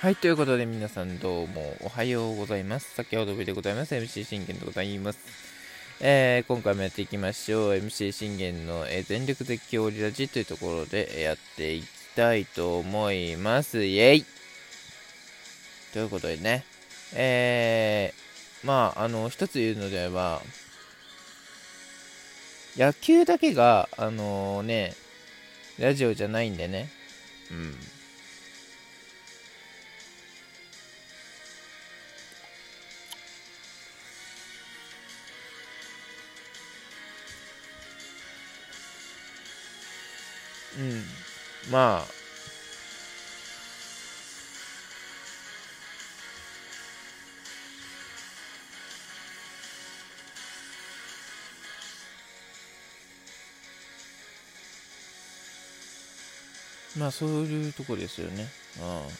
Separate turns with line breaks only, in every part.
はい、ということで皆さんどうもおはようございます。先ほどぶりでございます。MC 信玄でございます。えー、今回もやっていきましょう。MC 信玄の、えー、全力絶叫リラジというところでやっていきたいと思います。イェイということでね、えー、まあ、あの、一つ言うのであれば、野球だけが、あのー、ね、ラジオじゃないんでね、うん。うん、まあ。まあそういうとこですよね。うん。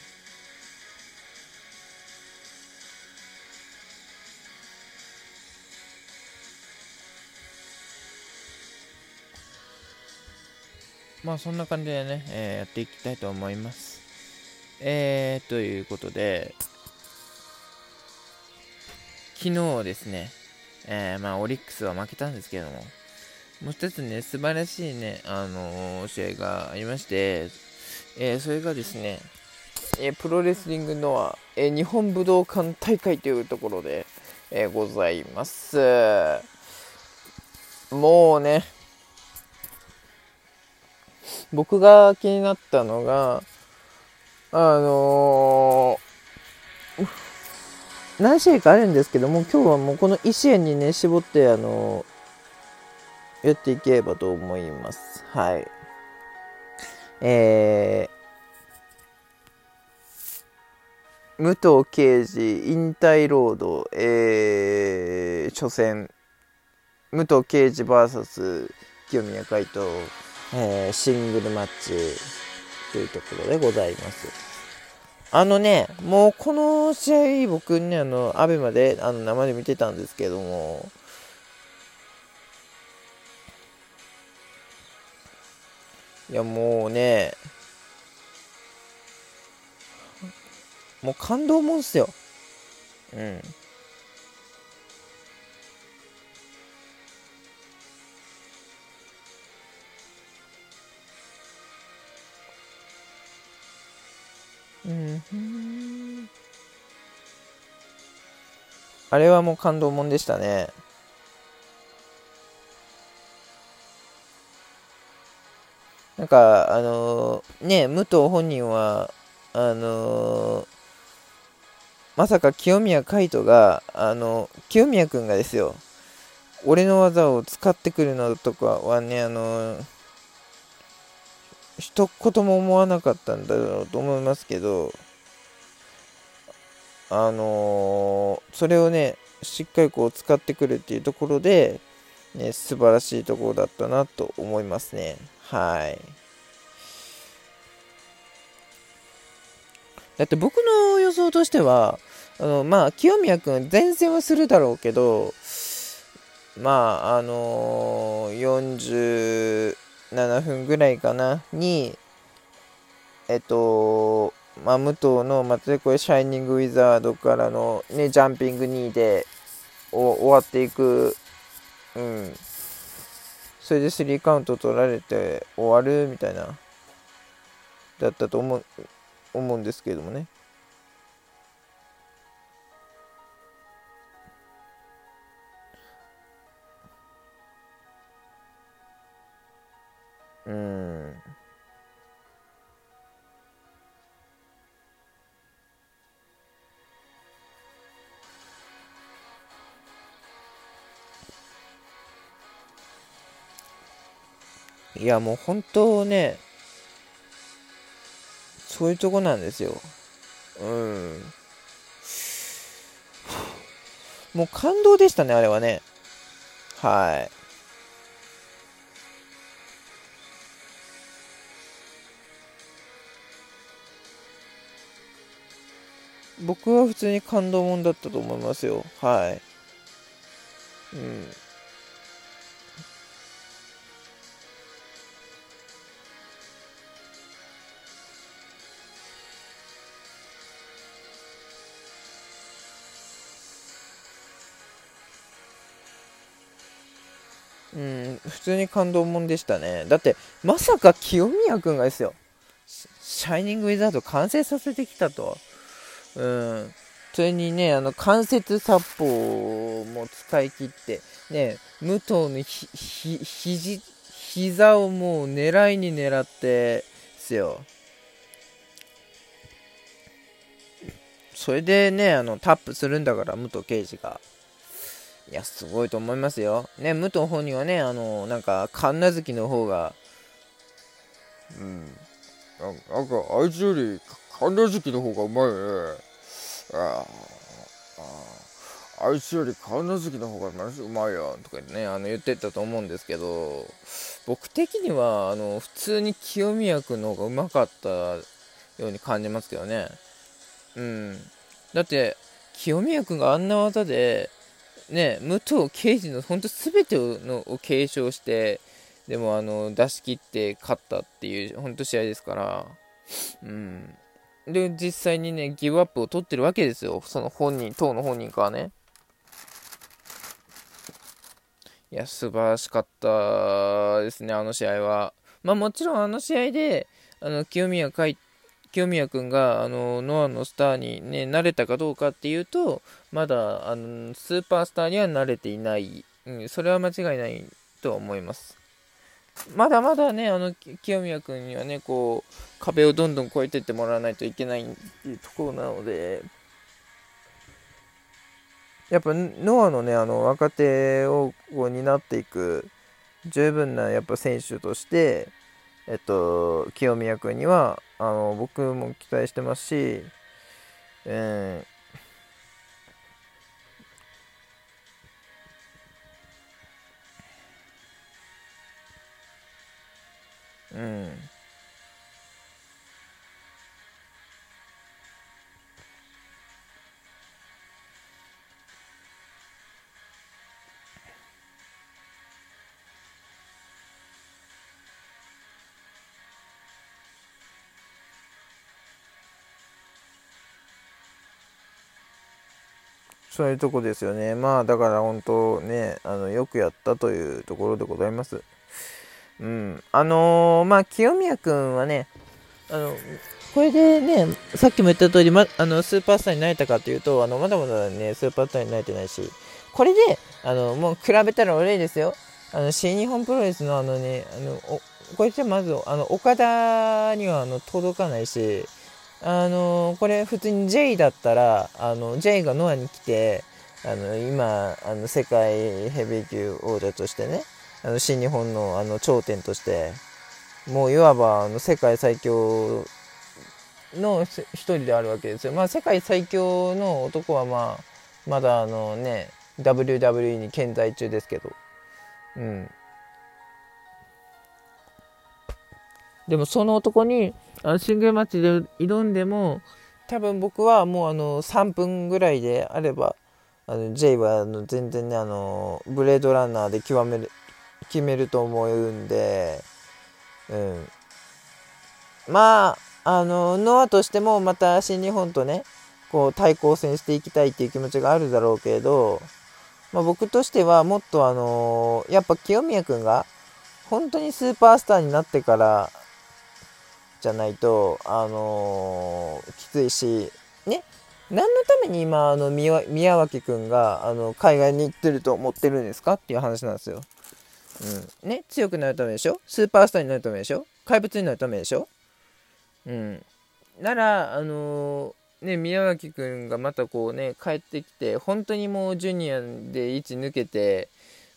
まあそんな感じでね、えー、やっていきたいと思います。えー、ということで、昨日ですね、えー、まあオリックスは負けたんですけれども、もう一つね、素晴らしいね、あのー、試合がありまして、えー、それがですね、え、プロレスリングのア、え日本武道館大会というところで、えございます。もうね、僕が気になったのが、あのー、何試合かあるんですけども、今日はもうこの1試合にね、絞って、あのー、やっていければと思います。はい。えー、武藤敬司引退ロード、えー、初戦、武藤敬司 VS 清宮海斗、えー、シングルマッチというところでございます。あのね、もうこの試合僕ね、あの、アベマであの生で見てたんですけども、いやもうね、もう感動もんっすよ。うん。うんあれはもう感動もんでしたね。なんか、あのー、ね、武藤本人は、あのー、まさか清宮海斗が、あの清宮君がですよ、俺の技を使ってくるのとかはね、あのー一言も思わなかったんだろうと思いますけど、あのー、それをね、しっかりこう使ってくるっていうところで、ね、素晴らしいところだったなと思いますね。はい。だって僕の予想としては、あのまあ、清宮君、前線はするだろうけど、まあ、あのー、7分ぐらいかな、に、えっと、まあ、武藤の松江これシャイニングウィザードからの、ね、ジャンピング2で終わっていく、うん、それで3カウント取られて終わるみたいな、だったと思う思うんですけどもね。うん。いや、もう本当ね、そういうとこなんですよ。うん。もう感動でしたね、あれはね。はい。僕は普通に感動もんだったと思いますよ。はい。うん。うん、普通に感動もんでしたね。だって、まさか清宮君がですよ、シャイニングウィザード完成させてきたと。うん。それにね、あの、関節殺法も使い切って、ね、武藤のひ、ひ、ひ膝をもう狙いに狙ってすよ。それでね、あの、タップするんだから、武藤刑事が。いや、すごいと思いますよ。ね、武藤本人はね、あの、なんか、神奈月の方が、うん、なんか、あいつより神奈月の方がうまいよね。あああいつより神奈月の方がうまいよとかね、あの言ってたと思うんですけど、僕的には、あの、普通に清宮君の方がうまかったように感じますけどね。うん。だって、清宮君があんな技で、ね、武藤刑事の本当全てのを継承して、でもあの出し切って勝ったっていう本当試合ですから、うん。で、実際にね、ギブアップを取ってるわけですよ。その本人、党の本人からね。いや、素晴らしかったですね、あの試合は。まあもちろんあの試合で、あの、清宮海清宮君があのノアのスターに、ね、慣れたかどうかっていうとまだあのスーパースターには慣れていない、うん、それは間違いないと思いますまだまだねあの清宮君にはねこう壁をどんどん越えていってもらわないといけないっていうところなのでやっぱノアのねあの若手を担っていく十分なやっぱ選手としてえっと清宮君にはあの僕も期待してますし、えー、うんそういうとこですよね。まあ、だから本当ね、あの、よくやったというところでございます。うん。あのー、まあ、清宮君はね、あの、これでね、さっきも言った通り、ま、あの、スーパースターになれたかというと、あの、まだまだね、スーパースターになれてないし、これで、あの、もう比べたら悪いですよ。あの、新日本プロレスのあのね、あの、これじゃまず、あの、岡田にはあの届かないし、あのこれ普通に J だったらあの J がノアに来てあの今あの世界ヘビー級王者としてねあの新日本のあの頂点としてもういわばあの世界最強の一人であるわけですよ。まあ世界最強の男はまあまだあのね WWE に健在中ですけどうんでもその男にあのシングルマッチで挑んでも多分僕はもうあの3分ぐらいであればあの J はあの全然ねあのブレードランナーで極める決めると思うんで、うん、まああのノアとしてもまた新日本とねこう対抗戦していきたいっていう気持ちがあるだろうけど、まあ、僕としてはもっとあのやっぱ清宮君が本当にスーパースターになってからじゃないと、あの、きついし、ね、何のために今、あの宮宮脇君があの海外に行ってると思ってるんですかっていう話なんですよ。うん。ね、強くなるためでしょ？スーパースターになるためでしょ？怪物になるためでしょ？うん。なら、あのー、ね、宮脇君がまたこうね、帰ってきて、本当にもうジュニアで位置抜けて、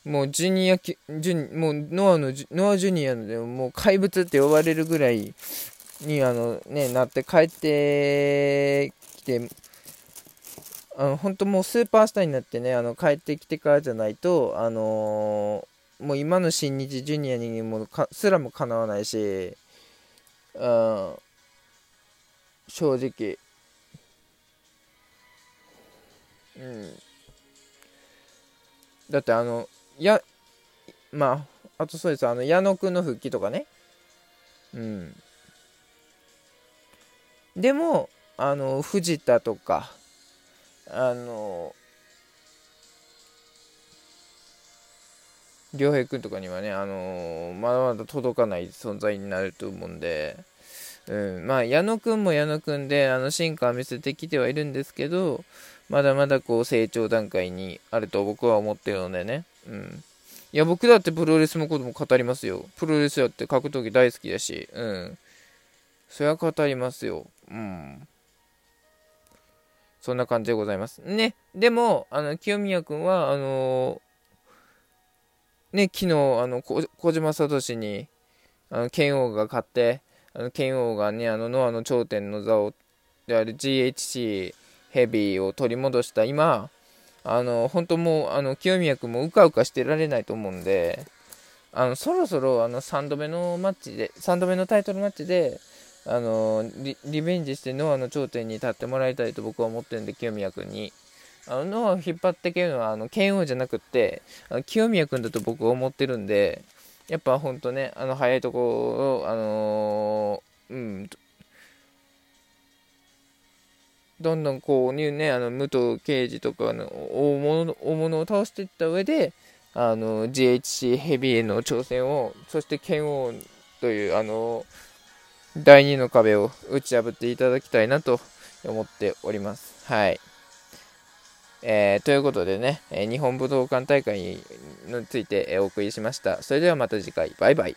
もうジュニア、ジュもうノアの、ノアジュニアでもう怪物って呼ばれるぐらい、にあの、ね、なって帰ってきて、あの本当もうスーパースターになってねあの帰ってきてからじゃないと、あの、もう今の新日ジュニアにもかすらもかなわないし、うん、正直、うん、だってあのやまああとそうです。あの矢野くんの復帰とかね。うん。でもあの藤田とかあの良平君とかにはね、あのー、まだまだ届かない存在になると思うんで、うん、まあ、矢野君も矢野君で、あの、進化を見せてきてはいるんですけど、まだまだこう、成長段階にあると僕は思ってるのでね、うん。いや、僕だってプロレスのことも語りますよ。プロレスやって格闘技大好きだし、うん。それは語りますよ。うん。そんな感じでございます。ね。でも、あの、清宮君は、あのー、ね、昨日、あの、小島聡に、あの、剣王が勝って、あの、剣王がね、あの、ノアの頂点の座を、である GHC ヘビーを取り戻した今、あの、本当もう、あの、清宮君もうかうかしてられないと思うんで、あの、そろそろ、あの、3度目のマッチで、3度目のタイトルマッチで、あのリ、リベンジしてノアの頂点に立ってもらいたいと僕は思ってるんで、清宮君に。あの、引っ張っていけるのは、あの、剣王じゃなくって、あの清宮君だと僕は思ってるんで、やっぱほんとね、あの、早いとこを、あのー、うん、どんどんこうね、あの武藤刑事とかの大物大物を倒していった上で、あの GHC ヘビーへの挑戦を、そして剣王というあの第2の壁を打ち破っていただきたいなと思っております。はい。えー、ということでね、日本武道館大会についてお送りしました。それではまた次回、バイバイ。